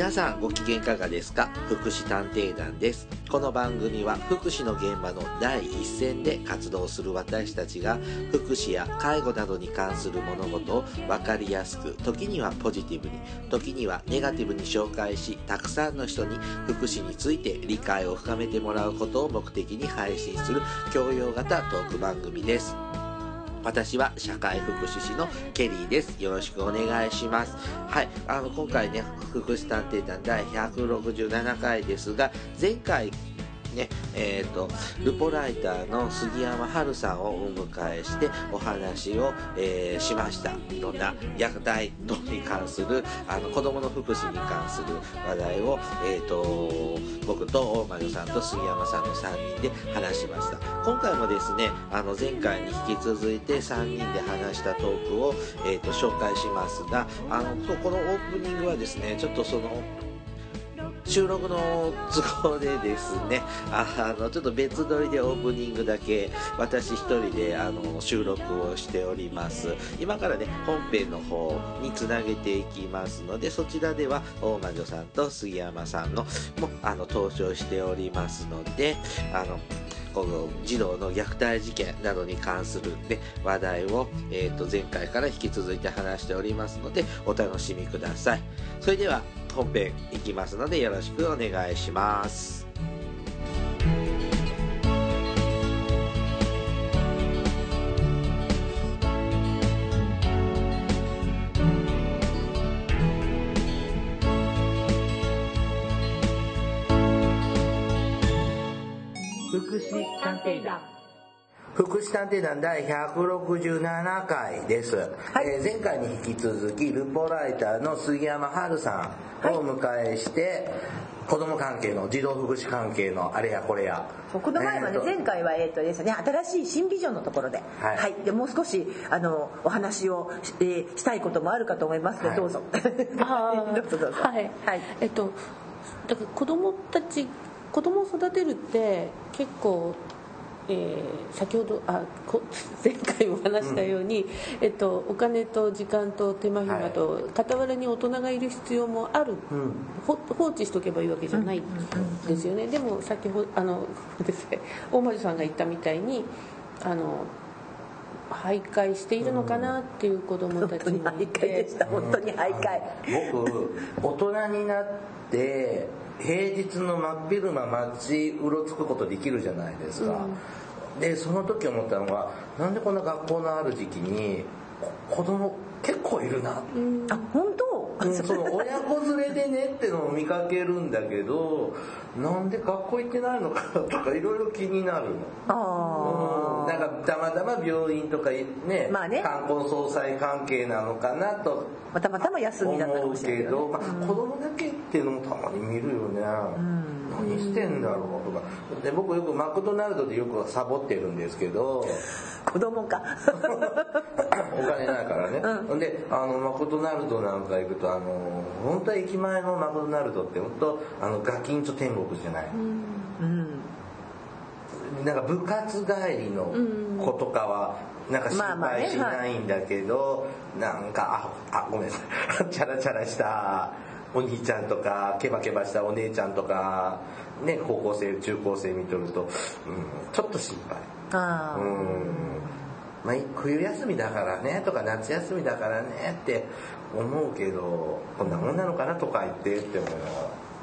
皆さんご機嫌いかがですか？福祉探偵団です。この番組は福祉の現場の第一線で活動する私たちが福祉や介護などに関する物事を分かりやすく時にはポジティブに時にはネガティブに紹介したくさんの人に福祉について理解を深めてもらうことを目的に配信する教養型トーク番組です。私は社会福祉士のケリーです。よろしくお願いします。はい。あの、今回ね、福祉探偵団第167回ですが、前回、ね、えっ、と、ルポライターの杉山春さんをお迎えしてお話を、えーしました。いろんな虐待等に関する、あの、子供の福祉に関する話題を、えっ、と、僕と大魔女さんと杉山さんの3人で話しました。今回もですね、あの、前回に引き続いて3人で話したトークを、えっ、と、紹介しますが、あの、このオープニングはですね、ちょっとその、収録の都合でですね、あの、ちょっと別撮りでオープニングだけ私一人であの収録をしております。今からね、本編の方につなげていきますので、そちらでは大魔女さんと杉山さんのもあの登場しておりますので、あの、この児童の虐待事件などに関する、ね、話題を、えー、と前回から引き続いて話しておりますのでお楽しみくださいそれでは本編いきますのでよろしくお願いします。福祉探偵団第167回です、えー前回に引き続きルポライターの杉山春さんをお迎えして、子供関係の児童福祉関係のあれやこれや。この前はね、えーと前回はえっとですね新しい新ビジョンのところで、ははい。い、でもう少しあのお話をし,、えーしたいこともあるかと思いますので、はい。どうぞ。どうぞどうぞ。はい、はい。えっとだから子供たち子供を育てるって結構、えー先ほどあこ 前回も話したように、えっと、お金と時間と手間暇と、傍らに大人がいる必要もある、うん。ほ放置しとけばいいわけじゃないですよね、でも先ほどあのですね大魔女さんが言ったみたいにあの徘徊しているのかなっていう子供たち本当にもい 徘徊でてした。本当に徘徊。僕大人になって平日の真っ昼間街うろつくことできるじゃないですか、でその時思ったのがなんでこんな学校のある時期にこ子供結構いるなってあ本当？うんその親子連れでねってのを見かけるんだけどなんで学校行ってないのかなとかいろいろ気になるの。ああ。うんなんかたまたま病院とかね,、まあね。観光総裁関係なのかなとまあたまたま休みだったか思うもしれない。けど。まあ、子供だけっていうのもたまに見るよね、何してんだろうとか。で僕よくマクドナルドでよくサボってるんですけど。子供か。お金ないからね、ほん。であのマクドナルドなんか行くとあの本当は駅前のマクドナルドって本当あのガキンチョ天国じゃない、うん。なんか部活帰りの子とかはなんか心まあまあね配しないんだけど、なんかああごめんなさい。チャラチャラしたお兄ちゃんとかケバケバしたお姉ちゃんとかね高校生中高生見とると、うん、ちょっと心配。ああ。うん。まあ、冬休みだからねとか夏休みだからねって思うけどこんなもんなのかなとか言ってって思いながら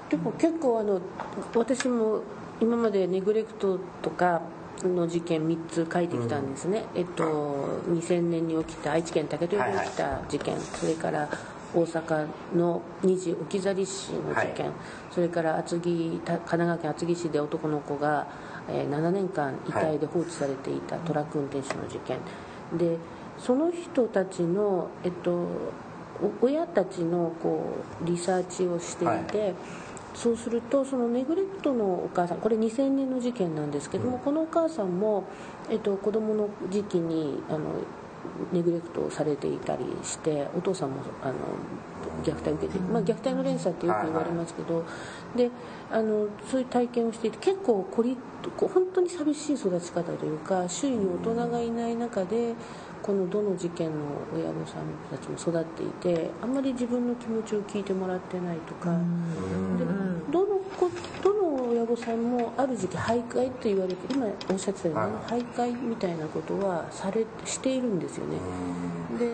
でも結構あの私も今までネグレクトとかの事件3つ書いてきたんですね、えっと2000年に起きた愛知県竹取で起きた事件、それから大阪の二次置き去り市の事件、はい。それから厚木た神奈川県厚木市で男の子が、えー7年間遺体で放置されていたトラック運転手の事件。でその人たちの、えっと、お親たちのこうリサーチをしていて、そうするとそのネグレクトのお母さんこれ2000年の事件なんですけども、このお母さんも、えっと、子供の時期にあのネグレクトされていたりしてお父さんもあの虐待を受けて、まあ、虐待の連鎖ってよく言われますけど、であのそういう体験をしていて結構こり本当に寂しい育ち方というか周囲に大人がいない中でこのどの事件の親御さんたちも育っていてあんまり自分の気持ちを聞いてもらってないとか。でどの子どの親御さんもある時期徘徊って言われて今おっしゃってたように、はい徘徊みたいなことはされしているんですよね。で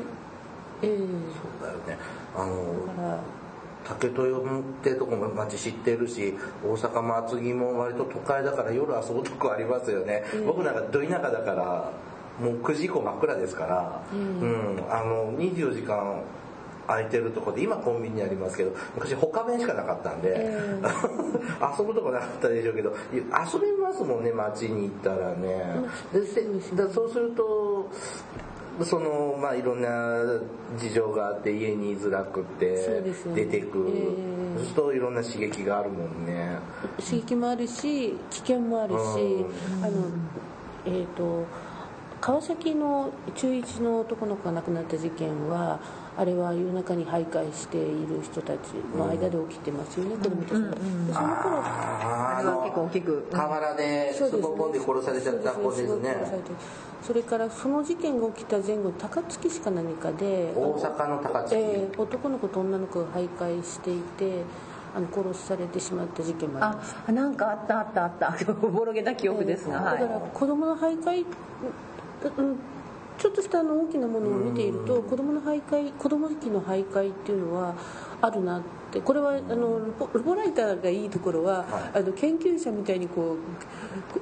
えーそうだよね。あのだから。竹豊ってとこも町知ってるし大阪も厚木も割と都会だから夜遊ぶとこありますよね、僕なんかど田舎だからもう9時以降真っ暗ですから、うん。あの24時間空いてるとこで今コンビニありますけど昔他弁しかなかったんで、え 遊ぶとこなかったでしょうけど遊べますもんね街に行ったらね、でせだそうするとそのまあいろんな事情があって家に居づらくって出てくそうするといろんな刺激があるもんね。刺激もあるし危険もあるし、あのえー、と川崎の中1の男の子が亡くなった事件はあれは夜中に徘徊している人たちの間で起きてますよね、子供たちの。でその頃ああれは結構大きく。河原でスポポンで殺されちゃった子ですそうねそれからその事件が起きた前後高槻市か何かで大阪の高槻、えー男の子と女の子が徘徊していてあの殺されてしまった事件もあります。あなんかあったあったあった。おぼろげな記憶ですが、はい。だから子供の徘徊、うん、ちょっとしたあの大きなものを見ていると子供の徘徊子供期の徘徊っていうのはあるなってこれはあのルポライターがいいところは、あの研究者みたいにこ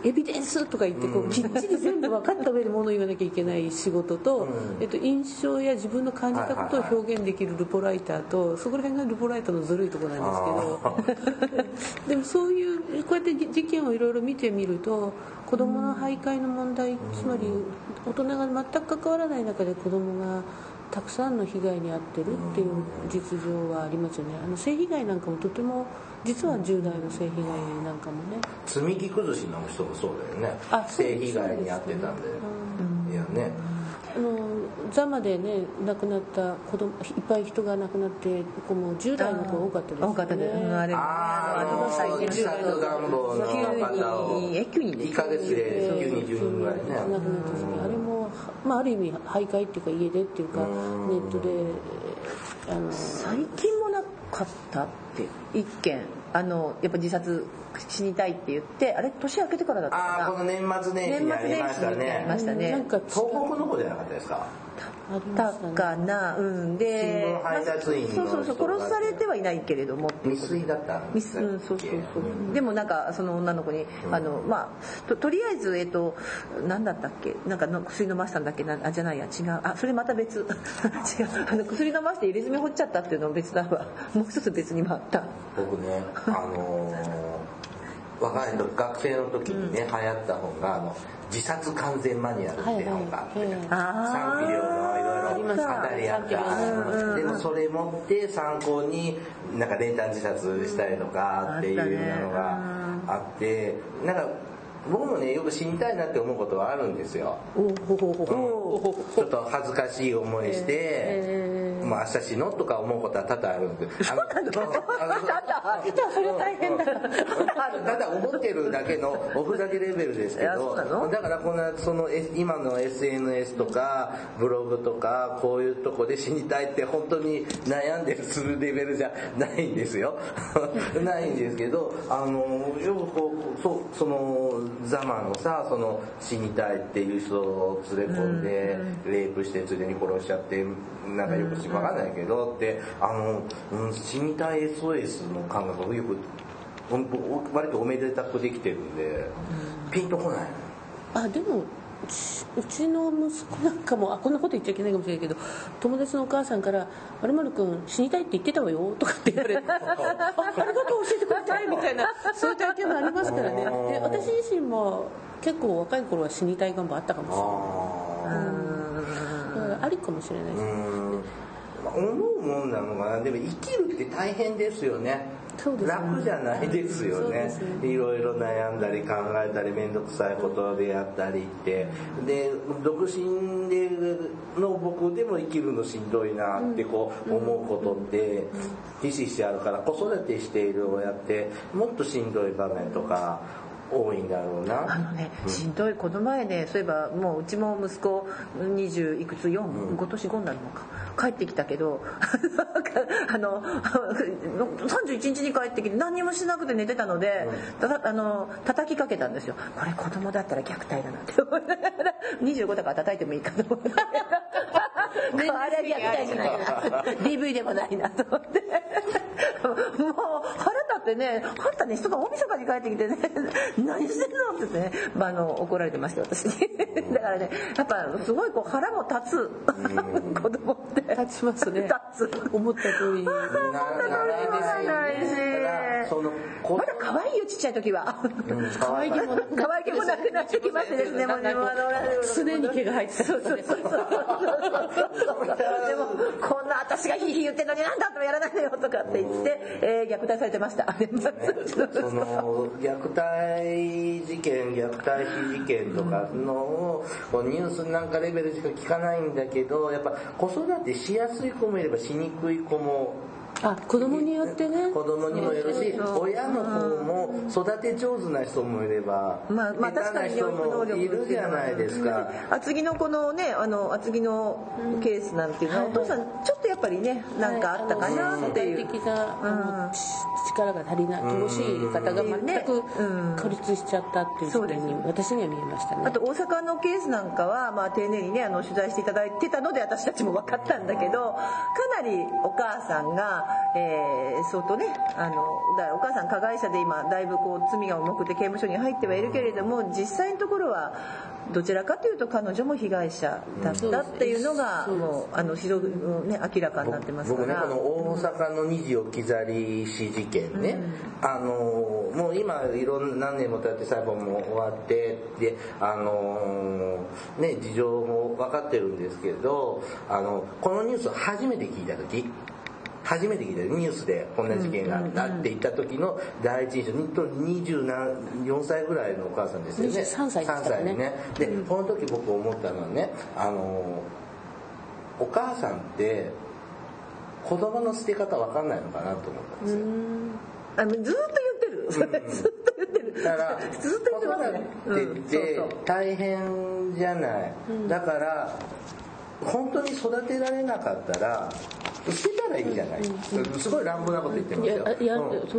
うエビデンスとか言ってこうきっちり全部分かった上でものを言わなきゃいけない仕事と、えっと、印象や自分の感じたことを表現できるルポライターとそこら辺がルポライターのずるいところなんですけど。でもそういうこうやって事件をいろいろ見てみると子どもの徘徊の問題つまり大人が全く関わらない中で子どもがたくさんの被害に遭ってるっていう実情はありますよね。あの性被害なんかもとても実は10代の性被害なんかもね。積み木崩しの人もそうだよね。あ性被害に遭ってたんで、いやね。あのザマでね亡くなった子供いっぱい人が亡くなってこうもう10代の子が多かったですよね。多かったです、うんあれ。あの最近。自殺願望の方を9人え9人で1ヶ月で9人10人ぐらいね亡くなった時にあれも、まあ、ある意味徘徊っていうか家でっていうかネットであの最近もなかったって一件。あのやっぱ自殺死にたいって言ってあれ？年明けてからだったかな。ああこの年末年始にありました年末年始にありまねしたね。なんか東北の方じゃなかったですか？たかな。うん。でそうそうそう殺されてはいないけれども。未遂だったんミスうん、そうそうそう。でもなんかその女の子に、あのまあととりあえずえっと何だったっけ？なんかの薬飲ませたんだっけ？なあじゃないや違う。あそれまた別。違う。あの薬飲ませて入れ墨掘っちゃったっていうのは別だわ。もう一つ別にもあった。僕ねあのー若い。時学生の時にね、流行った本があの「自殺完全マニュアル」っていう本があって、賛否両論いろいろ語り合った。でもそれ持って参考になんか練炭自殺したりとかっていうのがあってなんか僕もねよく死にたいなって思うことはあるんですよ。ちょっと恥ずかしい思いして、まあ明日死のうとか思うことは多々あるんですあのあの それ大変だ。ただ思ってるだけのおふざけレベルですけどだからこんなそのえ今の SNS とかブログとかこういうとこで死にたいって本当に悩んでるするレベルじゃないんですよ。ないんですけどあのよくこうそそのザマのさその死にたいっていう人を連れ込んでレイプしてついでに殺しちゃってなんかよくわかんないけどってあの、うん、死にたい SOS の感覚がよく割とおめでたくできてるんで、ピンとこない。あでもうちうちの息子なんかもあこんなこと言っちゃいけないかもしれないけど友達のお母さんから「まるまるくん死にたいって言ってたわよ」とかって言われて「あありがとう教えてくれて」みたいなそういう体験もありますからね。で私自身も結構若い頃は死にたい願望あったかもしれない。あありかもしれないですまあ思うもんなのかな。でも生きるって大変ですよね。ね。楽じゃないですよね。ねいろいろ悩んだり考えたり面倒くさいことでやったりって。で独身での僕でも生きるのしんどいなってこう思うことってひしひしあるから子育てしている親ってもっとしんどい場面とか多いんだろうな。あのね、しんどいこの前ねそういえばもううちも息子20いくつ？4、今年5になるのか帰ってきたけどあの31日に帰ってきて何にもしなくて寝てたので、たたあの叩きかけたんですよ。これ子供だったら虐待だなって思いながら25だから叩いてもいいかと思 ってあれは虐待じゃないな DV でもないなと思って。もう腹立ってねあんたね人が大晦日に帰ってきてね何してんのってね、まあ、あの怒られてました私に。だからねやっぱすごいこう腹も立つ。子供って立ちますね立つ。思った通りに。なならないですよねまだ可愛いよちっちゃい時は。うん 可愛い可愛げもなくなってきましてですね。もう常に毛が生えてた。そうそうそうそう。でもこんな私がヒーヒー言ってんのになんだともやらないのよとかって言って、えー虐待されてました。その虐待事件虐待死事件とかのニュースなんかレベルしか聞かないんだけどやっぱ子育てしやすい子もいればしにくい子もあ子供によってね。子供にもよるし親の方も育て上手な人もいればまあ、まあ、下手な確かに人もいるじゃないですか。厚木のこのねあの厚木のケースなんていうのは、お父さんちょっとやっぱりねなんかあったかなっていう、的なあのち力が足りない乏しい方が全くうん。孤立しちゃったっていう事件に私には見えましたね。あと大阪のケースなんかは、まあ、丁寧にねあの取材していただいてたので私たちも分かったんだけどかなりお母さんが、えー相当ねあのだからお母さん加害者で今だいぶこう罪が重くて刑務所に入ってはいるけれども実際のところはどちらかというと彼女も被害者だったっていうのがうんもうあの非常にね明らかになってますか僕ねら。この大阪の二次置き去り死事件ね、あのもう今いろんな何年も経って裁判も終わってであのね事情も分かってるんですけどあのこのニュースを初めて聞いた時初めて聞いたニュースでこんな事件があって言った時の第一印象。24歳ぐらいのお母さんですよね。23歳ですからね。3歳ね。でこの時僕思ったのはねあのお母さんって子供の捨て方わかんないのかなと思ったんですよ。あのずーっと言ってる、ずっと言ってる。だからずっと言ってますね。子育てって大変じゃない、だから本当に育てられなかったらいいじゃない、すごい乱暴なこと言ってますよ。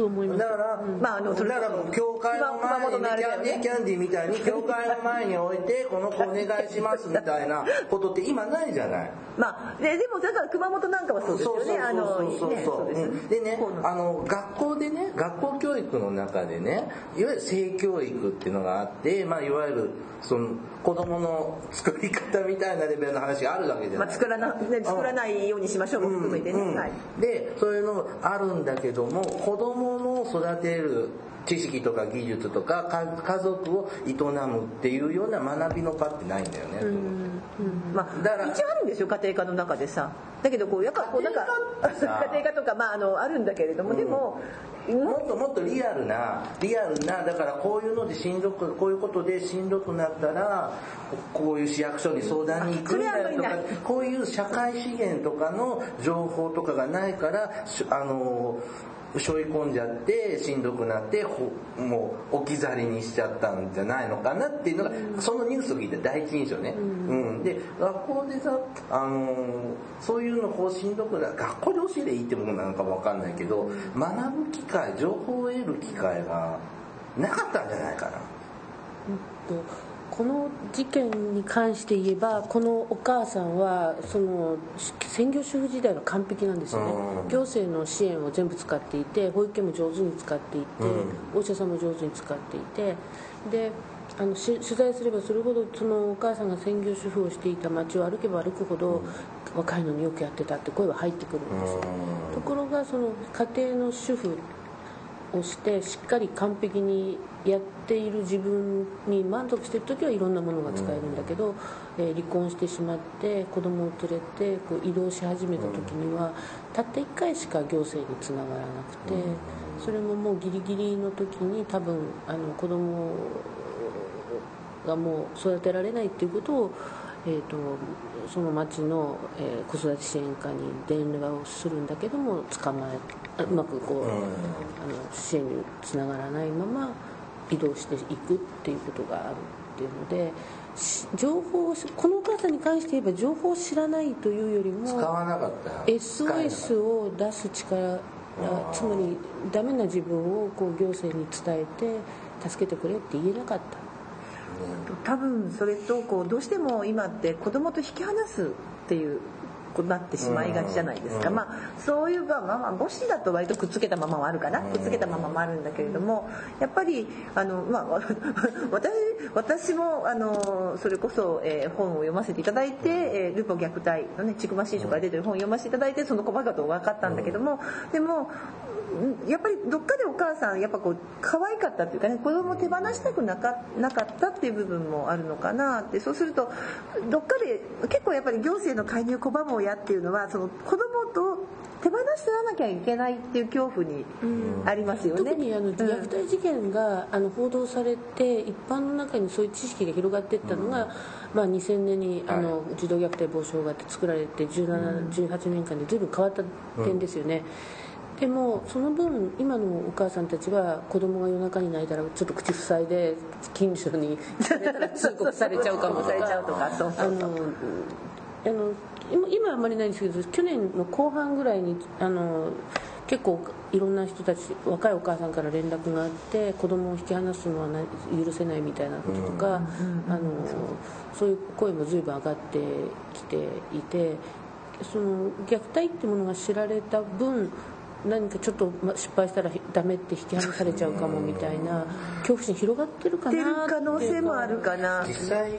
う思います。だから、まああのそれだからもう教会の熊前にキャンディーキャンディーみたいに 教会の前に置いてこの子お願いしますみたいなことって今ないじゃない。まあででもだから熊本なんかはそうですよね。あのそうそうね。そうでねあの学校でね学校教育の中でねいわゆる性教育っていうのがあって、まあ、いわゆるその子供の作り方みたいなレベルの話があるわけじゃない、まあ、作らな、ね、作らないようにしましょうも含めてね、うん。はい、でそういうのあるんだけども子供の育てる知識とか技術とかか家族を営むっていうような学びの場ってないんだよね、まあ、だから一応あるんですよ家庭科の中でさ。だけどこうやっぱこうなんか家庭科？とか、まあ、あのあるんだけれども、でももっともっとリアルなリアルなだからこういうのでしんどくこういうことでしんどくなったらこういう市役所に相談に行くんだよとかこういう社会資源とかの情報とかがないからしあの背負い込んじゃってしんどくなってほもう置き去りにしちゃったんじゃないのかなっていうのが、そのニュースを聞いた第一印象ね、うん。で学校でさ、あのーそういうのこうしんどくな学校で教えていいってものなのかもわかんないけど学ぶ機会情報を得る機会がなかったんじゃないかな。とこの事件に関して言えばこのお母さんはその専業主婦時代は完璧なんですよね。うん。行政の支援を全部使っていて保育園も上手に使っていて、お医者さんも上手に使っていて。であのし取材すればするほどそのお母さんが専業主婦をしていた街を歩けば歩くほど、若いのによくやってたって声は入ってくるんです。よところがその家庭の主婦をしてしっかり完璧にやっている自分に満足してる時はいろんなものが使えるんだけど、えー離婚してしまって子供を連れてこう移動し始めた時にはたった1回しか行政につながらなくてそれももうギリギリの時に多分あの子供がもう育てられないっていうことを、えー、とその町の、えー子育て支援課に電話をするんだけども捕まえあうまくこう、あの支援につながらないまま移動していくっていうことがあるっていうのでし情報をしこのお母さんに関して言えば情報を知らないというよりも使わなかった。ら SOS を出す力つまりダメな自分をこう行政に伝えて助けてくれって言えなかった。多分それとこうどうしても今って子供と引き離すっていうなってしまいがちじゃないですか、うん。まあそういうまあまあまあ母子だと割とくっつけたままはあるかな、くっつけたままもあるんだけれどもやっぱりあの、まあ、わ 私私もあのそれこそ、えー本を読ませていただいて「えールポ虐待」のね千曲新書から出てる本を読ませていただいてその細かと分かったんだけどもでもうんやっぱりどっかでお母さんやっぱこう可愛かったっていうかね子供を手放したくなかなかったっていう部分もあるのかなって。そうするとどっかで結構やっぱり行政の介入を拒む親っていうのはその子供と手放してらなきゃいけないっていう恐怖にありますよね。特にあのうん。虐待事件があの報道されて一般の中にそういう知識が広がっていったのが、まあ、2000年にあの児童虐待防止法があって作られて17、18年間で随分変わった点ですよね。でもその分今のお母さんたちは子供が夜中に泣いたらちょっと口塞いで近所に通告されちゃうかもとか。されちゃうとかそうそうそう。あのあの今今はあんまりないんですけど去年の後半ぐらいにあの結構いろんな人たち若いお母さんから連絡があって子供を引き離すのはな許せないみたいなこととか、あのそういう声も随分上がってきていてその虐待ってものが知られた分何かちょっとま失敗したらダメって引き離されちゃうかもみたいな恐怖心広がってるかっていうなって可能性もあるかな。実際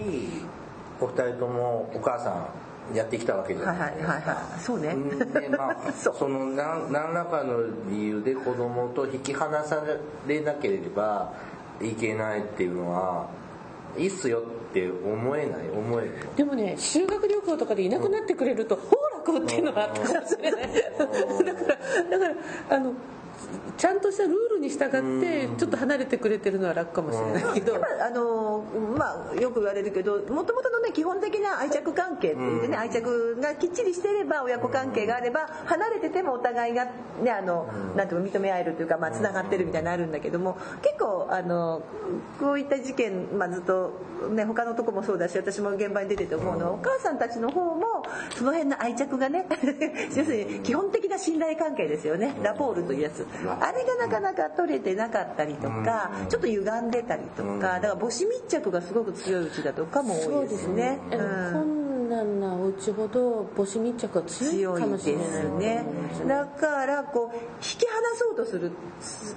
お二人ともお母さんやってきたわけじゃはい。なですかはいいはいはい。そうね。でまあ そう。その何何らかの理由で子供と引き離されなければいけないっていうのはいいっすよって思えない思えるでもね修学旅行とかでいなくなってくれると、ほう楽っていうのがあったかもしれない。だからだからあのちゃんとしたルールに従ってちょっと離れてくれてるのは楽かもしれないけど、あのまあよく言われるけどもともとのね基本的な愛着関係っていうね、愛着がきっちりしてれば親子関係があれば離れててもお互いがねあのなんていうの認め合えるというかまあつながってるみたいなのあるんだけども結構あのこういった事件まあずっとね他のとこもそうだし私も現場に出てて思うのはお母さんたちの方もその辺の愛着がね 要するに基本的な信頼関係ですよね。ラポールというやつあれがなかなか取れてなかったりとかちょっと歪んでたりとかだから母子密着がすごく強いうちだとかも多いですね。あのうん。困難なお家ほど母子密着が強いかもしれない。ですね。だからこう引き離そうとする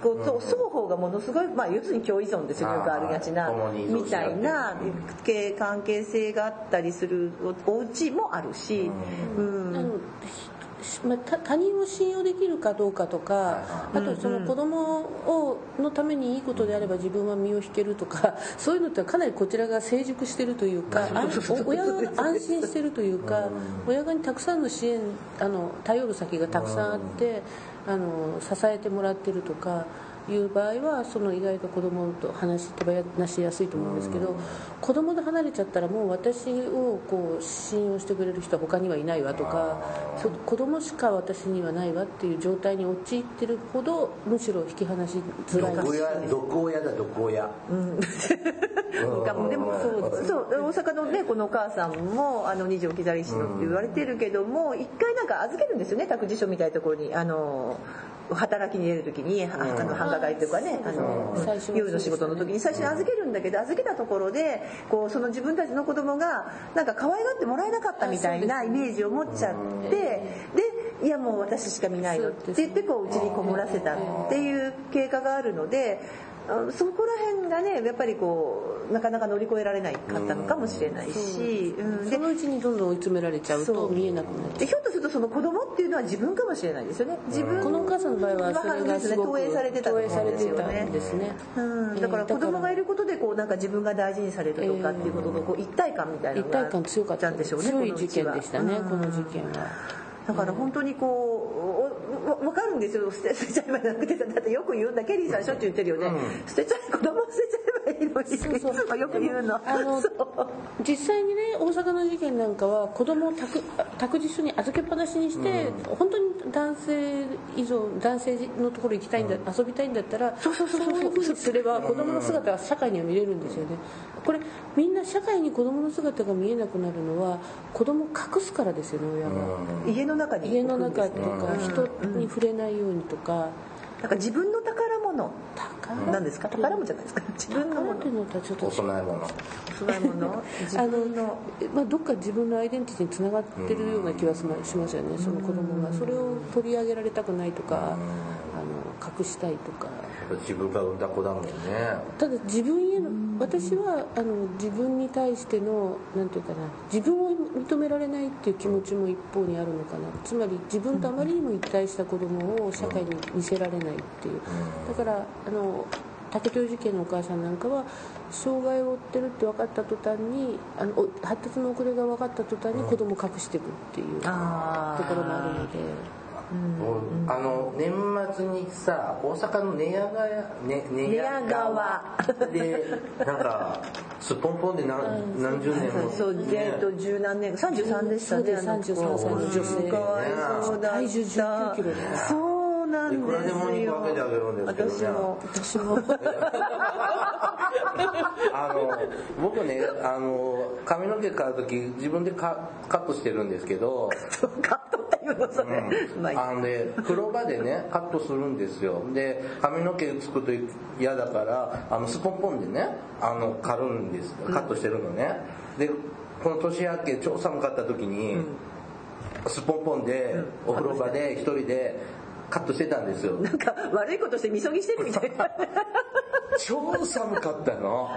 こうと双方がものすごい、まあ、要するに共依存ですよよくあるがちなみたいな系関係性があったりするおお家もあるし、うんまあた他人を信用できるかどうかとか、あとその子供をのためにいいことであれば自分は身を引けるとか そういうのってかなりこちらが成熟してるというか親が安心してるというか親側にたくさんの支援あの頼る先がたくさんあってあの支えてもらってるとか。いう場合はその意外と子供と話し手放しやすいと思うんですけど子供と離れちゃったらもう私をこう信用してくれる人は他にはいないわとかそ子供しか私にはないわっていう状態に陥ってるほどむしろ引き離しづらい。毒親だ毒親。かもでもそうそう大阪のねこのお母さん。もあの二条木座石のって言われてるけども一回なん。か預けるん。ですよね託児所みたいなところにあの働きに出る時に、ああの繁華街というかねあの夜の仕事の時に最初に預けるんだけど預けたところでこうその自分たちの子供がなんか可愛がってもらえなかったみたいなイメージを持っちゃってでいやもう私しか見ないのって言ってこう家にこもらせたっていう経過があるのであそこら辺がねやっぱりこうなかなか乗り越えられないかったのかもしれないし、うんでそのうちにどんどん追い詰められちゃうと見えなくなっちゃう。でひょっとするとその子供っていうのは自分かもしれないですよね。自分このお母さんの場合はそれがすごく投影されてたんですよね。んですね。うん、だから子供がいることでこうなんか自分が大事にされるとかっていうことのこう一体感みたいな一のが体感強かった。んでしょうね強い事件でしたねうん。この事件は。だから本当にこうわわかるんですよ。捨て 捨てちゃえばなくてだってよく言うんだケリーさんしょっちゅう言ってるよね、捨てちゃえ子供捨てちゃえばいいのに。そうそう。まあよく言うのあの実際にね大阪の事件なんかは子供を託託児所に預けっぱなしにして、本当に男性以上男性のところ行きたいんだ、遊びたいんだったらそうそうそうそういうふうにすれば子供の姿が社会には見れるんですよね。これみんな社会に子供の姿が見えなくなるのは子供を隠すからですよね親が、家の中に家の中とか人に触れないようにとか。なんか自分の宝物。宝？なんですか？宝物じゃないですか？自分のもの。宝っていうのとはちょっとお供え物供え物自あの？まあ、どっか自分のアイデンティティにつながってるような気はしましますよね。その子供が。それを取り上げられたくないとかあの隠したいとか自分が産んだ子だもんね。ただ自分への私はあの自分に対してのなんていうかな自分を認められないっていう気持ちも一方にあるのかな。つまり自分とあまりにも一体した子供を社会に見せられないっていう。だからあの竹豊事件のお母さんなんかは障害を負ってるって分かった途端にあのお発達の遅れが分かった途端に子供を隠していくっていうところもあるので。あの年末にさ大阪の寝屋川ね寝屋川。でなんかすっぽんぽんで何何十年も。そうえっと十何年。33でしたね。そうですあの子33歳の女性かわいそうだった体重19キロでそうなんですよ。いくらでも肉分けてあげるんですけどね私も私も。あの僕ねあの髪の毛刈る時自分でカカットしてるんですけど。カットっていうのそれ、まああので風呂場でねカットするんですよ。で髪の毛つくと嫌だからあのスポンポンでねあの刈るんですカットしてるのね。でこの年明け超寒かった時に、スポンポンでお風呂場で一人でカットしてたんですよ。なんか悪いことしてみそぎしてるみたいな。超寒かったの。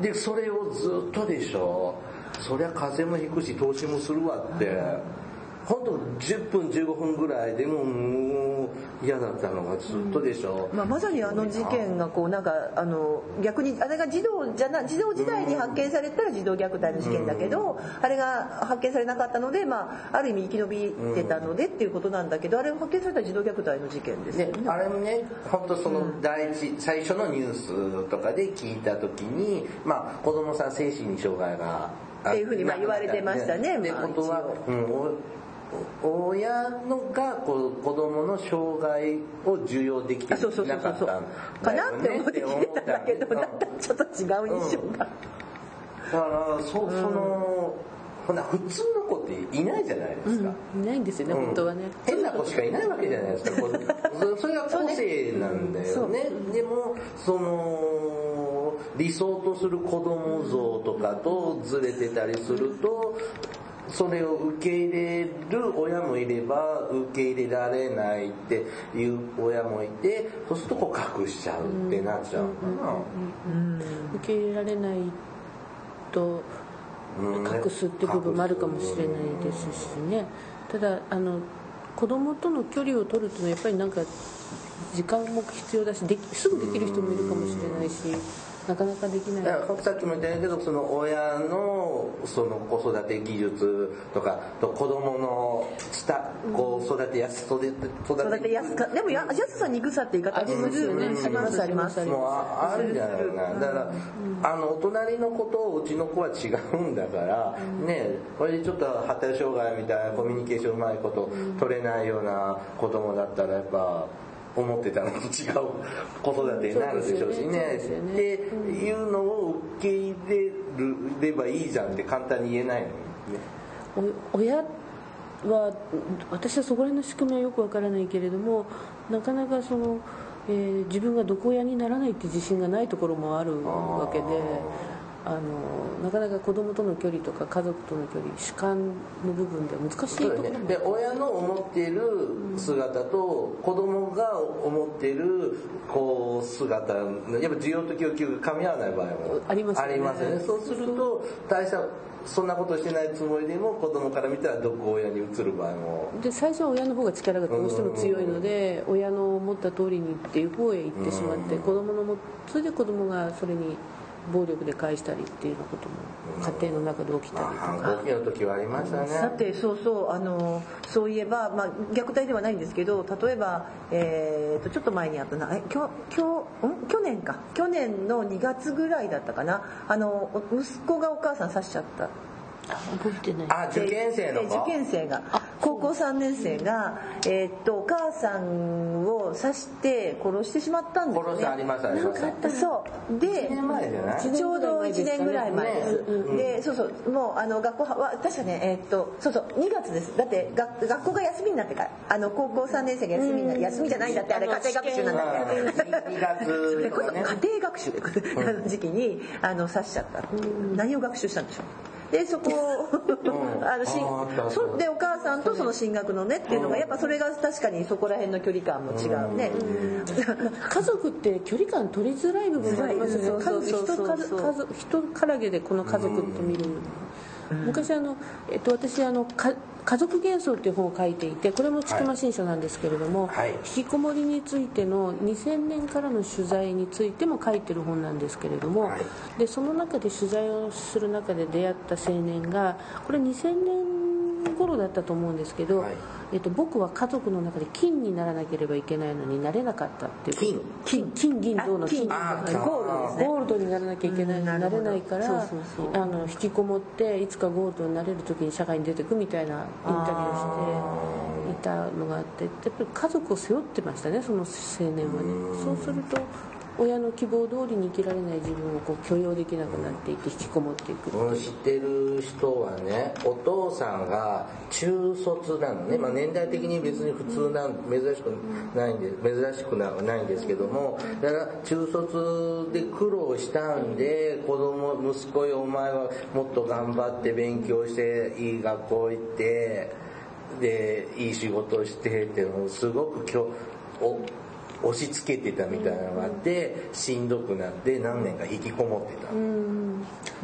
でそれをずっとでしょ。そりゃ風邪もひくし投資もするわって本当10分15分ぐらいでももう嫌だったのがずっとでしょ、まあ、まさにあの事件がこうなんかあの逆にあれが児童じゃな児童時代に発見されたら児童虐待の事件だけどあれが発見されなかったので、まあ、ある意味生き延びてたのでっていうことなんだけどあれ発見されたら児童虐待の事件ですよね。であれもね本当その第一、最初のニュースとかで聞いた時にまあ子供さん精神に障害があっていうふうにまあ言われてましたね。でまあことは、うん、お親のがこう子供の障害を受容できてなかったんかだよね。なって思って聞いてたんだけどうんだったらちょっと違う印象が。だからそその、ほな普通の子っていないじゃないですか、いないん。ですよね、うん。本当はね変な子しかいないわけじゃないですかそそれが個性なん。だよねでもその理想とする子供像とかとずれてたりするとそれを受け入れる親もいれば受け入れられないっていう親もいてそうするとこう隠しちゃうってなっちゃうのかな、受け入れられないとうん隠すって部分もあるかもしれないですしね。ただあの子供との距離を取るっていうのはやっぱりなんか時間も必要だしできすぐできる人もいるかもしれないしなかなかできない。さっきも言ったけどその親のその子育て技術とかと子供のしたこう育てやす育て育て。やすかでもや安さ憎さって言い方ありますよね。しますありますあります。もうああるじゃないなだから、あのお隣の子とうちの子は違うんだから、ねこれでちょっと発達障害みたいなコミュニケーションうまいこと取れないような子供だったらやっぱ思ってたのと違う子育てになるでしょうしね。っていうのを受け入れればいいじゃんって簡単に言えないのにね。お親は私はそこら辺の仕組みはよくわからないけれどもなかなかその、えー自分が毒親にならないって自信がないところもあるわけであのなかなか子供との距離とか家族との距離主観の部分では難しいところもで親の思っている姿と子供が思っているこう姿やっぱ需要と供給が噛み合わない場合もありますよね。ありますよね。そうすると大したそんなことしてないつもりでも子供から見たら毒親に移る場合もで最初は親の方が力がどうしても強いので親の思った通りにっていう方へ行ってしまって子供のもそれで子供がそれに暴力で返したりっていうようなことも家庭の中で起きたりとか。の時はありましたねさてそうそうあのそういえば、まあ、虐待ではないんですけど例えば、えー、とちょっと前にあったなえ今日今日ん去年か去年の2月ぐらいだったかなあの息子がお母さん刺しちゃった覚えてないあ受験生の子受験生が高校3年生が、えーっとお母さんを刺して殺してしまったんですよね。殺しありましたありましたそう。で1年前じゃないちょうど1年ぐらい前。です、ねでそうそう。もうあの学校は確かねえーっとそうそう。2月です。だってが学校が休みになってから。あの高校3年生が休みにな休みじゃないんだってあれ家庭学習なんだって。2月それこそ家庭学習時期にあの刺しちゃった。何を学習したんでしょう？でそこをあのしそでお母さんとその進学のねっていうのがやっぱそれが確かにそこら辺の距離感も違うね。家族って距離感取りづらい部分もありますよね。そう家族人からげでこの家族って見る昔あの、えっと、私あのか家族幻想っていう本を書いていてこれも千曲新書なんですけれども、はい。引きこもりについての2000年からの取材についても書いてる本なんですけれども、はい。でその中で取材をする中で出会った青年がこれ2000年頃だったと思うんですけど、はい。えっと、僕は家族の中で金にならなければいけないのになれなかったっていう。金。金。銀銅の金。ゴールドですねゴールドにならなきゃいけないのになれないからあの引きこもっていつかゴールドになれる時に社会に出てくみたいなインタビューをしていたのがあってやっぱり家族を背負ってましたねその青年はね。そうすると親の希望通りに生きられない自分をこう許容できなくなっていって引きこもっていくうん知ってる人はねお父さんが中卒なのね、まあ、年代的に別に普通なん珍しくないんで珍しくなないんですけども。だから中卒で苦労したんで子供息子よお前はもっと頑張って勉強していい学校行ってでいい仕事してっていうのをすごく今日お押し付けてたみたいなのがあってしんどくなって何年か引きこもってた。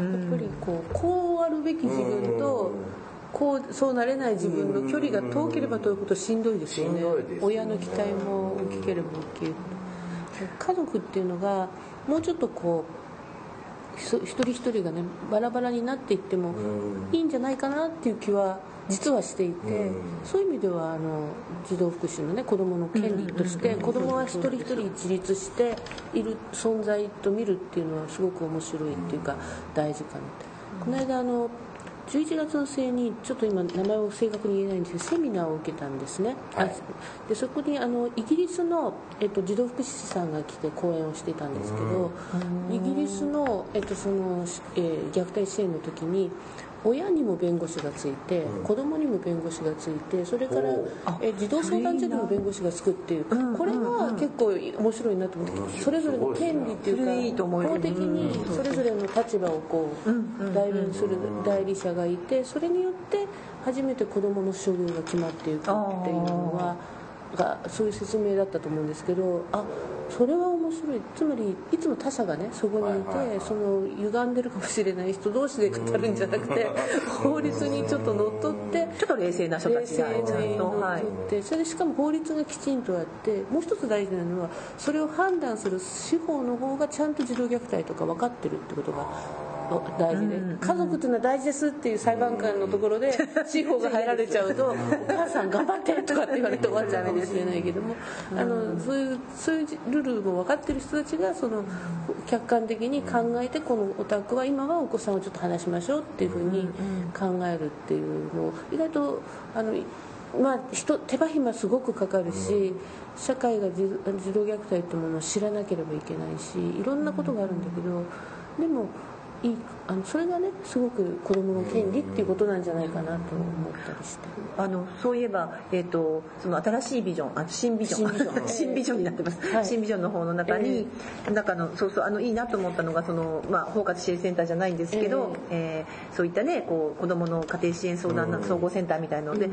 やっぱりこうこうあるべき自分とこうそうなれない自分の距離が遠ければ遠いほどしんどいですよね。ね。親の期待も大きければ大きい家族っていうのがもうちょっとこう一人一人がねバラバラになっていってもいいんじゃないかなっていう気は実はしていて、うん。そういう意味ではあの児童福祉のね子どもの権利として子どもは一人一人自立している存在と見るっていうのはすごく面白いっていうか大事かなって。この間あの11月の末にちょっと今名前を正確に言えないんですけどセミナーを受けたんですね、はい。でそこにあのイギリスの、えっと、児童福祉士さんが来て講演をしていたんですけどイギリスの,、えっとそのえー虐待支援の時に親にも弁護士がついて、子供にも弁護士がついてそれからえ児童相談所にも弁護士がつくっていうこれは結構面白いなと思ってそれぞれの権利っていうか法的にそれぞれの立場をこう代弁する代理者がいてそれによって初めて子供の処遇が決まっていくっていうのはがそういう説明だったと思うんですけどあそれは面白い。つまりいつも他者がねそこにいて、はいはいはいその歪んでるかもしれない人同士で語るんじゃなくて法律にちょっと乗っ取ってちょっと冷静な人た冷ちが静ちゃんと、はい。それでしかも法律がきちんとあってもう一つ大事なのはそれを判断する司法の方がちゃんと児童虐待とか分かってるってことがお大事で。家族っていうのは大事ですっていう裁判官のところで 司法が入られちゃうと「お母さん頑張って」とかって言われて終わっちゃうかもしれないけどもあのそういうそういうルールも分かってる人たちがその客観的に考えてこのお宅は今はお子さんをちょっと話しましょうっていうふうに考えるっていうのを意外とあのまあ、人手間暇すごくかかるし社会が児児童虐待ってものを知らなければいけないしいろんなことがあるんだけどでもいいあのそれがねすごく子どもの権利っていうことなんじゃないかなと思ったりして。あのそういえば、えー、とその新しいビジョンあ新ビジョン。新ビジョン。新ビジョンになってます、はい。新ビジョンの方の中に、中のそうそうあのいいなと思ったのがその、まあ、包括支援センターじゃないんですけど、えーそういったねこう子どもの家庭支援相談総合センターみたいなので、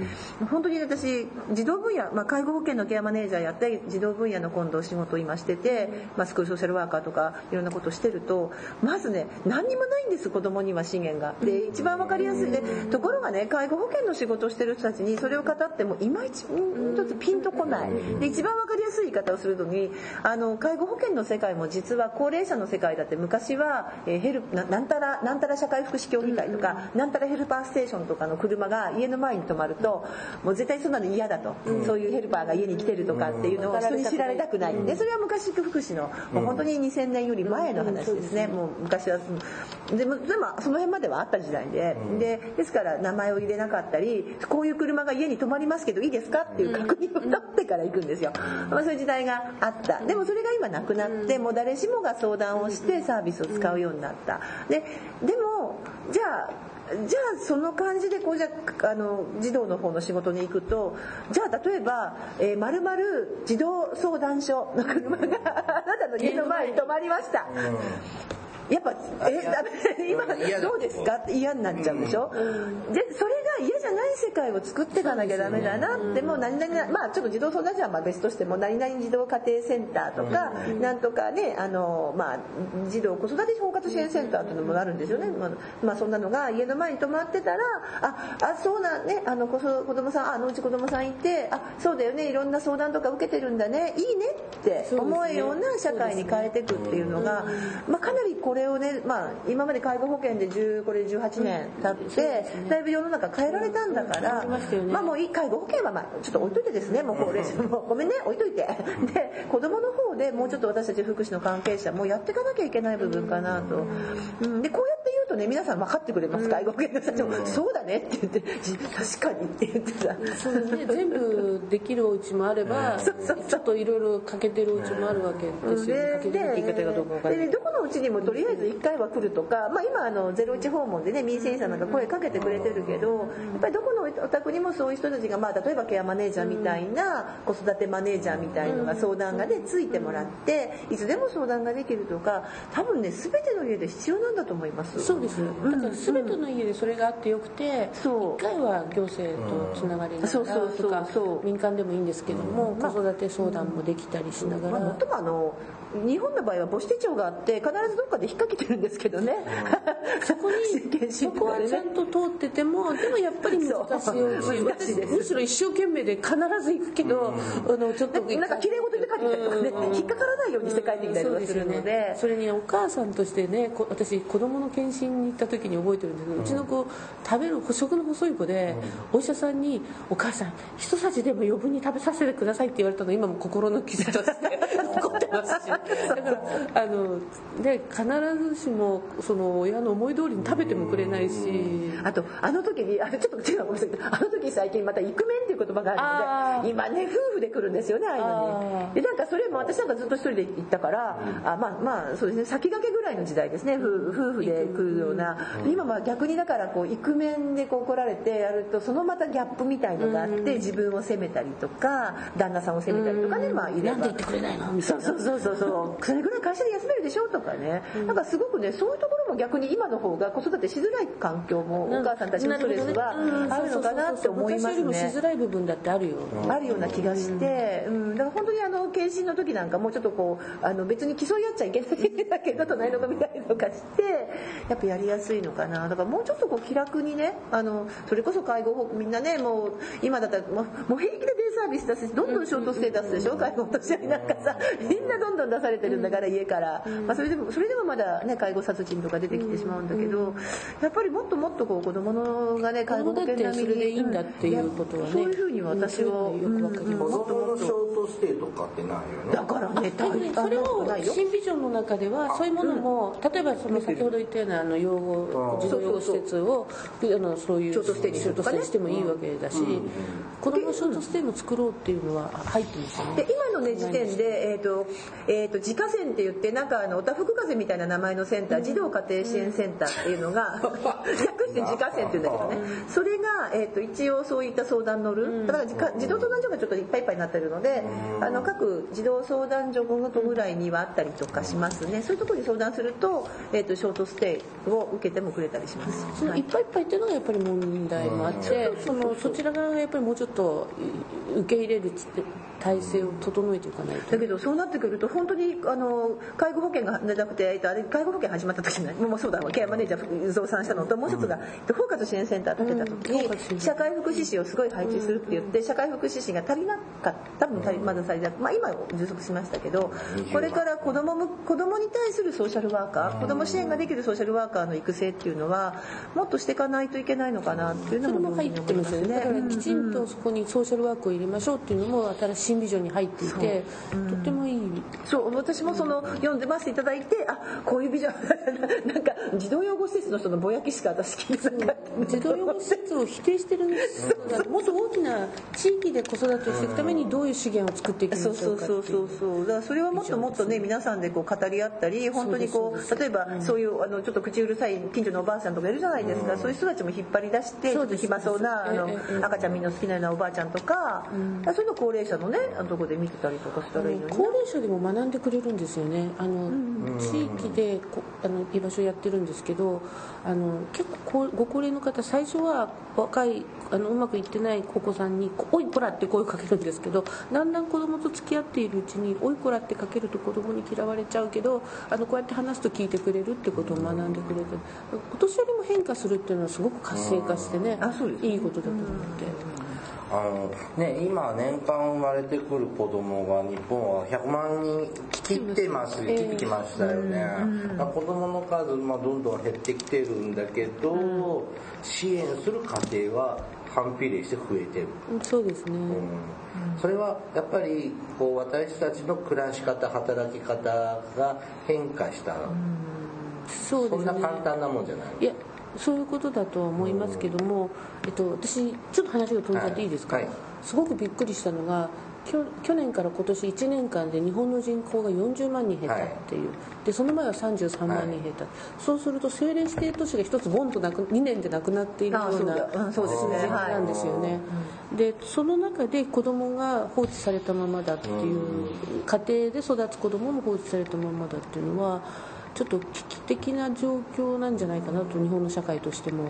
本当に私児童分野、まあ、介護保険のケアマネージャーやって児童分野の今度仕事を今してて、まあ、スクールソーシャルワーカーとかいろんなことしてるとまずね何にもないんです子供には資源が。で一番わかりやすい。ねところがね介護保険の仕事をしてる人たちにそれを語ってもいまいちうんちょっとピンとこない。で一番わかりやすい言い方をするのにあの介護保険の世界も実は高齢者の世界だって昔は、えーヘルななんたらなんたら社会福祉協議会とか、なんたらヘルパーステーションとかの車が家の前に止まるともう絶対そんなの嫌だと、そういうヘルパーが家に来てるとかっていうのを人に知られたくない。でそれは昔福祉のもう本当に2000年より前の話ですね、もう昔はでもその辺まではあった時代ででですから名前を入れなかったりこういう車が家に止まりますけどいいですかっていう確認を取ってから行くんですよ、まあ、そういう時代があった。でもそれが今なくなってもう誰しもが相談をしてサービスを使うようになった。ででもじゃあじゃあその感じでこうじゃあの児童の方の仕事に行くとじゃあ例えば、えー、〇〇児童相談所の車があなたの家の前に止まりました、やっぱえだ今どうですか？って嫌になっちゃうでしょ、でそれが嫌じゃない世界を作っていかなきゃダメだなってもう何々なまあちょっと児童相談所はまあ別としても何々児童家庭センターとか、なんとかねあの、まあ、児童子育て包括支援センターっていうのもあるんですよね、まあまあ、そんなのが家の前に止まってたらああそうなんね。あの子子供さんあのうち子供さんいてあそうだよね。いろんな相談とか受けてるんだね。いいねって思うような社会に変えていくっていうのが、まあ、かなりこれをね、まあ、今まで介護保険で10これ18年経って、だいぶ世の中変えられたんだから、まあもういい介護保険はまあちょっと置いといてですね。もう高齢者もごめんね。置いといて。で子供の方でもうちょっと私たち福祉の関係者もやっていかなきゃいけない部分かなと、うん、でこうやって言うとね皆さん分かってくれます、介護保険の人たちも、そうだねって言ってじ確かにって言ってた。そうね、全部できるお家もあればちょっといろいろ欠けてるお家もあるわけですよね。欠けてるって言い方がどうかわからない。でどこのうちにもとりあえず1回は来るとか、まあ、今あの01訪問でね民生委員さんなんか声かけてくれてるけどやっぱりどこのお宅にもそういう人たちが、まあ、例えばケアマネージャーみたいな子育てマネージャーみたいのが相談がねついてもらっていつでも相談ができるとか多分ね全ての家で必要なんだと思いますそうです。だから全ての家でそれがあってよくてそう。1回は行政とつながりながらとか民間でもいいんですけども子育て相談もできたりしながら。ともあの日本の場合は母子手帳があって必ずどっかで引っ掛けてるんですけどね、そこにそこはちゃんと通っててもでもやっぱり難しいおそう。家難し私むしろ一生懸命で必ず行くけど、あのちょっとなんか綺麗事で帰ってきたりとかね。うん。引っかからないようにして帰ってきたりとかするので。それにお母さんとしてねこ私子供の検診に行った時に覚えてるんですけど、うちの子食べる食の細い子で、お医者さんに「お母さん一さじでも余分に食べさせてください」って言われたの今も心の傷としてますしだからあので必ずしもその親の思い通りに食べてもくれないし。あとあの時にあちょっと違うごめんなさい。あの時最近またイクメンっていう言葉があるので今ね夫婦で来るんですよねああいうのあに。でなんかそれも私なんかずっと一人で行ったから、あまあまあそうですね先駆けぐらいの時代ですね夫夫婦で来るような。今は逆にだからこうイクメンでこう来られてやるとそのまたギャップみたいのがあって自分を責めたりとか旦那さんを責めたりとかねまあいれば。なんで言ってくれないのみたいな。そうそうそうそうそう。それぐらい会社で休めるでしょとかね、なんかすごくねそういうところも逆に今の方が子育てしづらい環境もお母さんたちのストレスはあるのかなって思います昔よりもしねづらい部分だってあるよ、あるような気がして、うん、だから本当にあの検診の時なんかもうちょっとこうあの別に競い合っちゃいけないんだけど隣の子見たりとかしてやっぱやりやすいのかな。だからもうちょっとこう気楽にねあのそれこそ介護保みんなねもう今だったらもうもう平気でデイサービス出すしどんどんショートステータスでしょ介護お年寄りなんかさみんなどんどん出されてるんだから家から、まあ、それでもそれでもまだね介護殺人とか出てきてしまうんだけどやっぱりもっともっとこう子供のがね介護保険並みにそれでいいんだっていうことはね。そういうふうに私は、よくわかります子供のショートステイとかってないよね。だからねそれをないよ。新ビジョンの中ではそういうものも例えばその先ほど言ったようなあの養護児童養護施設をあのそういうショートステイにしてもいいわけだし子供のショートステイも作ろうっていうのは入ってますよね。で今のね時点で、えーとえー、と自家線って言ってなんかあのおたふく風みたいな名前のセンター児童家庭支援センターっていうのが略して自家線って言うんだけどね。それが、えー、と一応そういった相談乗る。だから児児童相談所がちょっといっぱいいっぱいになってるのであの各児童相談所ごとぐらいにはあったりとかしますね。そういうところに相談すると,、えー、とショートステイを受けてもくれたりします。そのい。っぱいいっぱいっていうのがやっぱり問題もあって、そのそちら側がやっぱりもうちょっと受け入れる体制を整えていかないと。だけどそうなってくると本当にあの介護保険がなくて、えっと、あれ介護保険始まった時にもうそうだケアマネージャー増産したの。ともう一つが、えっと包括支援センター建てた時に、社会福祉士をすごい配置するって言って、社会福祉士が足りなかった。多分足りまだ足りなまあ今充足しましたけどこれから子供む子供に対するソーシャルワーカー子供支援ができるソーシャルワーカーの育成っていうのはもっとしていかないといけないのかなっていうのも入ってますよね。きちんとそこにソーシャルワークを入れましょうっていうのも新しいビジョンに入っていてとってもいい。そう私もその読んでましていただいてあこういうビジョンなんか児童養護施設の人のぼやきしか私聞いてなかった。児童養護施設を否定してるんです。もっと大きな地域で子育てをしていくためにどういう資源を作っていくんでしょそううかそうそうそう。だからそれはもっともっとね皆さんでこう語り合ったり本当にこう例えばそういうあのちょっと口うるさい近所のおばあさんとかいるじゃないですか。そういう人たちも引っ張り出してちょっと暇そうなあの赤ちゃんみんな好きなようなおばあちゃんとかそういうの高齢者のねあのとこで見てたりとかしたらいいのに高齢者でも学んでくれるんですよね。あの、地域でこあの居場所やってるんですけどあの結構ご高齢の方最初は若いあのうまくいってないお子さんに「おいこら」って声をかけるんですけどだんだん子供と付き合っているうちに「おいこら」ってかけると子供に嫌われちゃうけどあのこうやって話すと聞いてくれるってことを学んでくれてお年寄りも変化するっていうのはすごく活性化してねいいことだと思って。あのね、今年間生まれてくる子供が日本は100万人切ってますええ切ってきましたよね、まあ子供の数、まあ、どんどん減ってきてるんだけど、支援する家庭は反比例して増えてる、そうですね、うん。それはやっぱりこう私たちの暮らし方働き方が変化した、そうですね。そんな簡単なもんじゃない。いやそういうことだとは思いますけども、えっと、私ちょっと話が飛んじゃっていいですか、はい。はいすごくびっくりしたのが去年から今年1年間で日本の人口が40万人減ったっていう、でその前は33万人減った、そうすると政令指定都市が一つボンとなく2年でなくなっているよううなだ。うんそうですね。数字なんですよね、でその中で子供が放置されたままだっていう、家庭で育つ子供も放置されたままだっていうのはちょっと危機的な状況なんじゃないかなと日本の社会としても、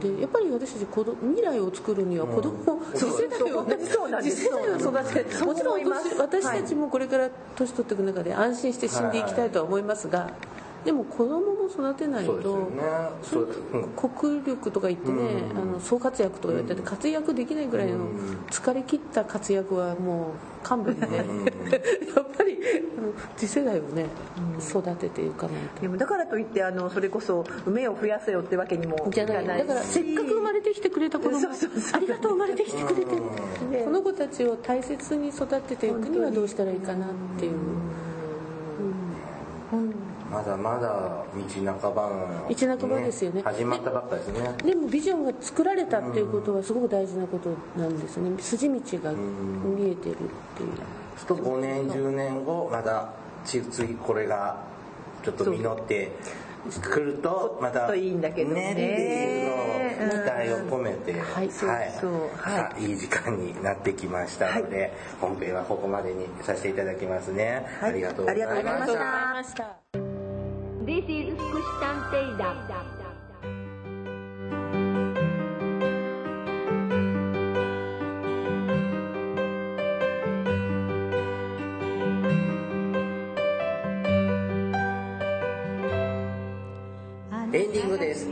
でやっぱり私たち子供未来を作るには子供を、次世代をねそうなんです。次世代を育てそうもちろん私たちもこれから年取っていく中で安心して死んでいきたいとは思いますが、でも子供も育てないと国力とか言ってね、あの総活躍とか言ってて活躍できないぐらいの疲れ切った活躍はもう勘弁で、ね、やっぱり次世代をね育てていかないと。でもだからといってあのそれこそ梅を増やせよってわけにもいかないだからせっかく生まれてきてくれた子供ありがとう生まれてきてくれてこの子たちを大切に育てていくにはどうしたらいいかなっていうまだまだ道半ばの道半ばですよね。始まったばっかですね。でもビジョンが作られたっていうことはすごく大事なことなんですね。筋道が見えてるっていう。すると5年10年後また次これがちょっと実ってくるとまたといいんだけどね。っていうのを期待を込めて、はいはい。い。い時間になってきましたので、本編はここまでにさせていただきますね、はい。ありがとうございました福祉探偵団。エンディングです。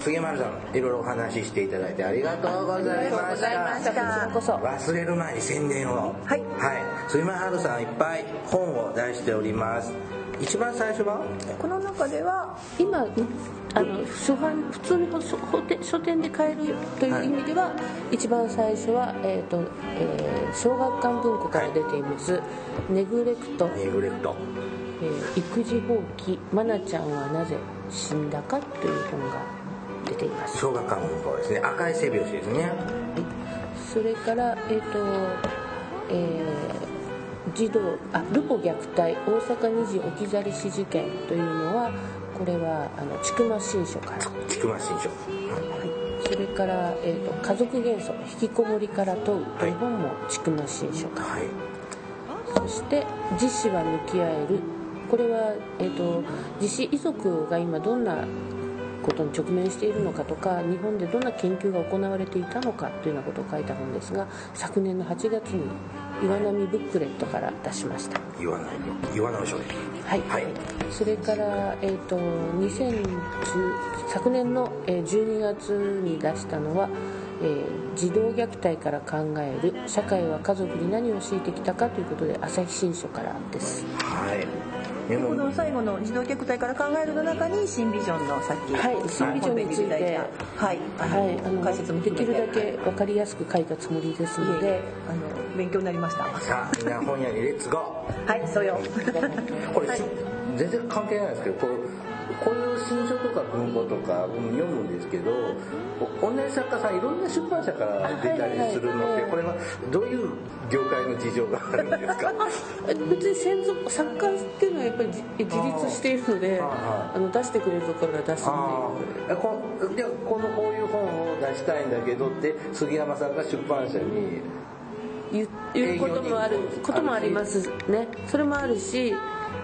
杉丸さんいろいろお話ししていただいてありがとうございました。忘れる前に宣伝を。はい。はい。杉丸春さんいっぱい本を出しております一番最初は？この中では今うあの初版普通に書書店で買えるという意味では、一番最初は、えーとえー小学館文庫から出ています「ネグレクト、ネグレクト。えー育児放棄。マナちゃんはなぜ死んだか」という本が出ています。小学館文庫ですね。赤い背表紙ですね。それからえっ、とえー児童あルポ虐待大阪二次置き去り死事件というのはこれはあの千曲新書から。菊間新書。それから、えーと「家族元素引きこもりから問う」という本も千曲新書から、はい。そして「自死は向き合える」これは、えー、と自死遺族が今どんなことに直面しているのかとか日本でどんな研究が行われていたのかというようなことを書いた本ですが昨年の8月に岩波ブックレットから出しました。岩波岩波書店はい、はい。それから、えー、と2010昨年のえー12月に出したのは、えー児童虐待から考える社会は家族に何を強いてきたかということで朝日新書からです。はいこの最後の児童虐待から考えるの中に新ビジョンのさっき、はい新ビジョンについてはいはい、あの解説もできるだけ分かりやすく書いたつもりですので、あの勉強になりました。さあ本屋にレッツゴーはいそうよ。これ、し全然関係ないですけどこうこういう新書とか文庫とかうん読むんですけどお同じ作家さんいろんな出版社から出たりするのってこれはどういう業界の事情があるんですか？別に専属作家っていうのはやっぱり自自立しているのであの出してくれるところは出すあっていうあこでこのこういう本を出したいんだけどって杉山さんが出版社に言うこともあることもありますね。それもあるし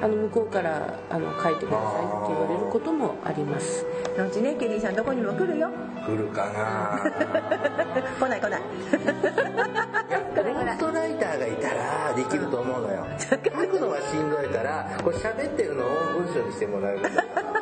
あの向こうからあの書いてくださいって言われることもあります。そのうちねケリーさんどこにも来るよ。来るかな。来ない来ない。いや ゴーストライターがい書くのはしんどいからこれ喋ってるのを文章にしてもらう。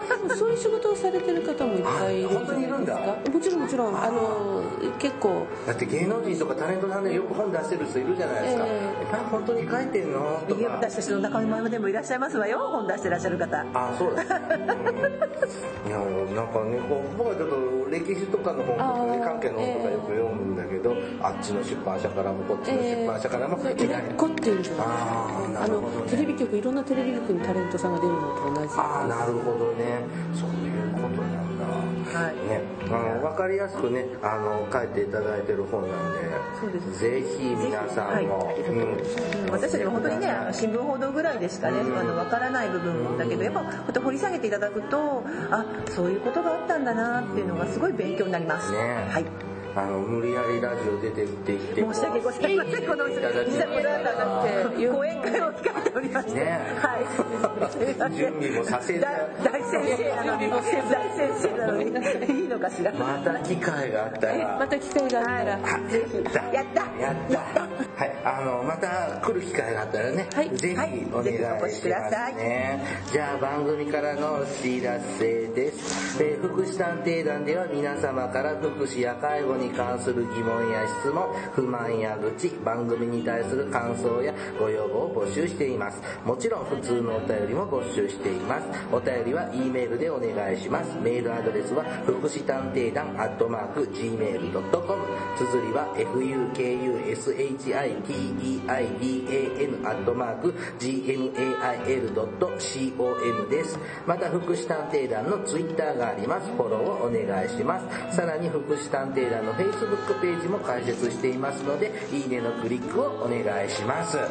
多分そういう仕事をされてる方もいっぱいいる本当にいるんだ。かもちろんもちろん。あ。の結構。だって芸能人とかタレントさんでよく本出してる人いるじゃないですか、ええ。本当に書いてんの？といやか私たちの仲間でもいらっしゃいますわよ。本出してらっしゃる方。あそうだ、うん、いやなんかね僕はちょっと歴史とかの本とかね関係の本とかよく読むんだけど、あっちの出版社からもこっちの出版社からもえー、売れっ子っていうんじゃないあーなあのテレビ局いろんなテレビ局にタレントさんが出るのと同じああなるほどね。そういうことなんだ。はい。ね、あの分かりやすくねあの書いていただいてる本なんそうでです。ぜひ皆さんも、ぜうん。私たちも本当にねあの新聞報道ぐらいでしかね、あの分からない部分だけどやっぱ本当掘り下げていただくとあそういうことがあったんだなっていうのがすごい勉強になります、ね。はいあの無理やりラジオ出てって言って申し訳ございません。この実はこの後あの講演会を控えておりまして、ねはい。準備もさせ大大先生なのに大先生なのにいいのかしら。また機会があったら。また機会があったら、あぜひ。やった。やったはいあのまた来る機会があったらね、はいぜひはいお願いししますください。ねじゃあ番組からのお知らせです、えー福祉探偵団では皆様から福祉や介護に関する疑問や質問不満や愚痴番組に対する感想やご要望を募集しています。もちろん普通のお便りも募集しています。お便りは E メールでお願いします。メールアドレスは福祉探偵団アットマーク Gmail.com 綴りは fukushiteidan アットマーク gmail.com です。また福祉探偵団のツイッターがあります。フォローをお願いします。さらに福祉探偵団の Facebook ページも開設していますのでいいねのクリックをお願いします。は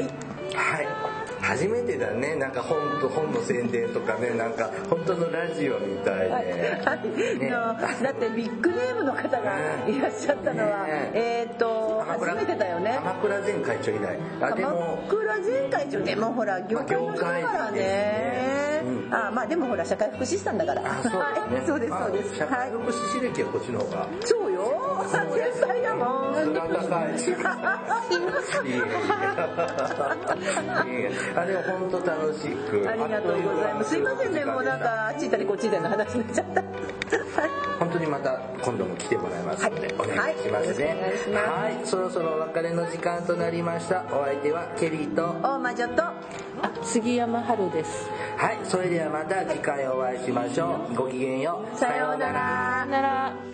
い。はい初めてだね。なんか本と本の宣伝とかね。なんか本当のラジオみたいで、はい。ね。のだってビッグネームの方がいらっしゃったのは、ね。えっ、と初めてだよね。鎌倉前会長以来。あで鎌も倉前会長でもほら業界の人だからね。ねうんあまあでもほら社会福祉士さんだから。あそうですね。はい。そうですそうです。あ社会福祉士歴はこっちの方が。そうよ。天才だもん。いい あでも本当楽しく。ありがとうございます。すいませんねもうなんかあっち行ったりこっち行ったりの話になっちゃった。はい。本当にまた今度も来てもらいますので、はい。お願いしますね。はい。いはい。そろそろお別れの時間となりました。お相手はケリーと。大魔女と。あ杉山春です。はい。それではまた次回お会いしましょう。ごきげんよう。さようなら。さよなら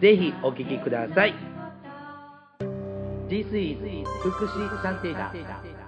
ぜひお聴きください。This is 福祉探偵団。